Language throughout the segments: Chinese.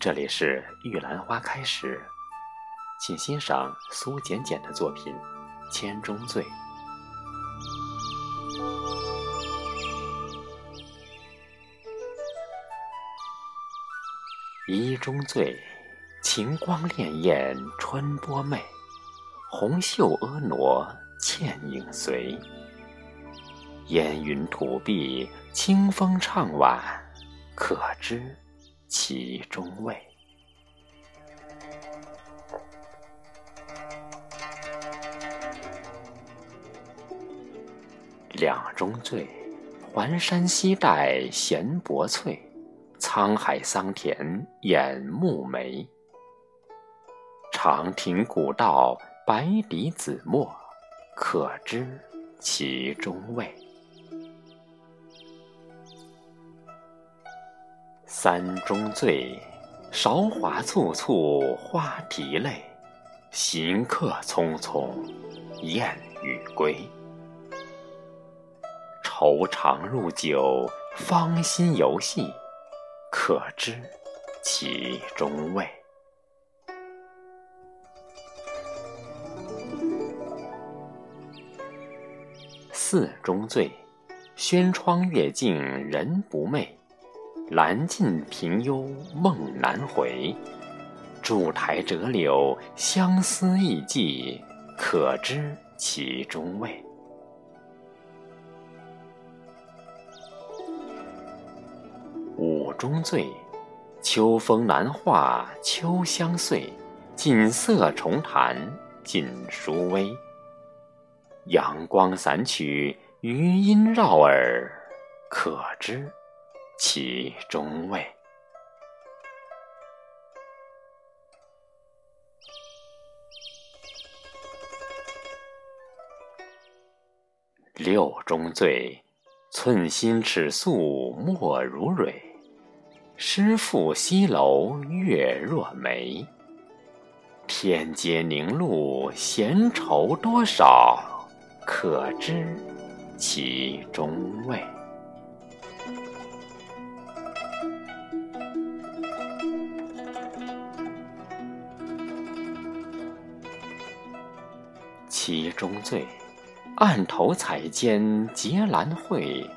这里是玉兰花开时，请欣赏苏简简的作品《千中醉》。一中醉，晴光潋滟春波媚，红袖婀娜倩影随。烟云吐碧，清风唱晚，可知其中味。两中醉，环山西带闲薄翠，沧海桑田掩目眉。长亭古道白笛紫陌，可知其中味。三中醉，韶华簇簇花啼泪，行客匆匆雁语归。愁肠入酒，芳心游戏，可知其中味。四中醉，轩窗月静人不寐。兰尽平幽梦难回，烛台折柳相思意寄，可知其中味。五中醉，秋风难化秋香碎，锦瑟重弹锦书微。阳光散去余音绕耳，可知。其中味。六中醉，寸心尺素莫如蕊，诗赋西楼月若眉。天阶凝露闲愁多少，可知其中味。其中醉，案头彩笺结兰蕙，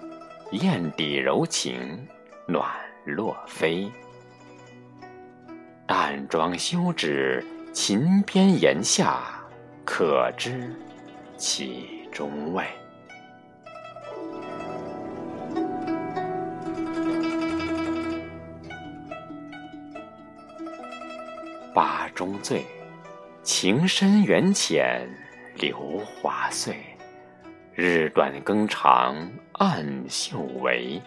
砚底柔情暖落飞。淡妆休止，琴边檐下，可知其中味。八中醉，情深缘浅。流华碎，日短更长暗袖围。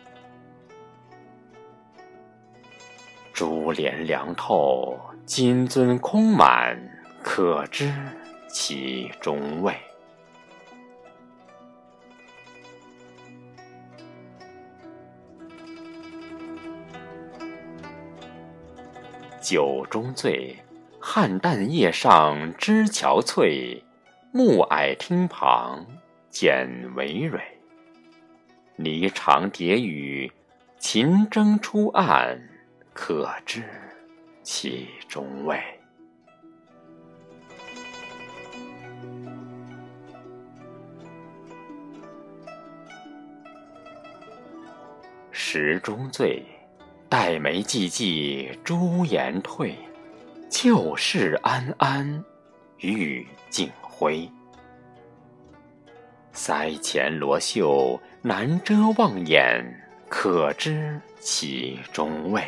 珠帘凉透，金樽空满，可知其中味。酒中醉，菡萏叶上枝憔悴。暮霭汀旁剪微蕊，霓裳蝶语，秦筝出岸，可知其中味。十中醉，黛眉寂寂，朱颜褪，旧事安安，欲尽。回，腮前罗袖难遮望眼，可知其中味。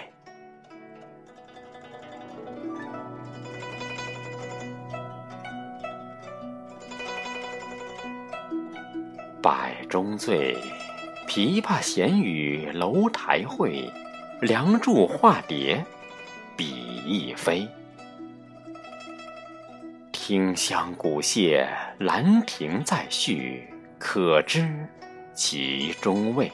百中醉，琵琶弦语楼台会，梁祝化蝶，比翼飞。听香古榭，兰亭再续，可知其中味。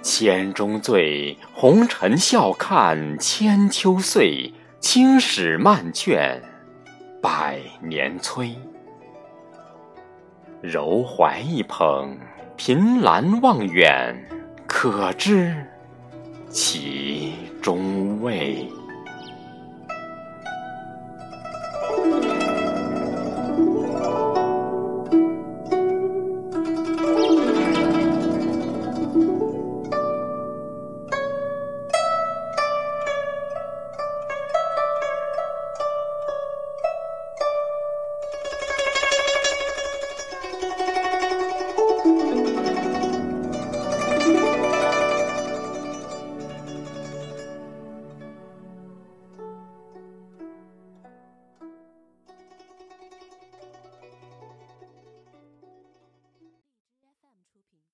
千中醉，红尘笑看千秋岁，青史漫卷百年催。柔怀一捧凭栏望远，可知其中味。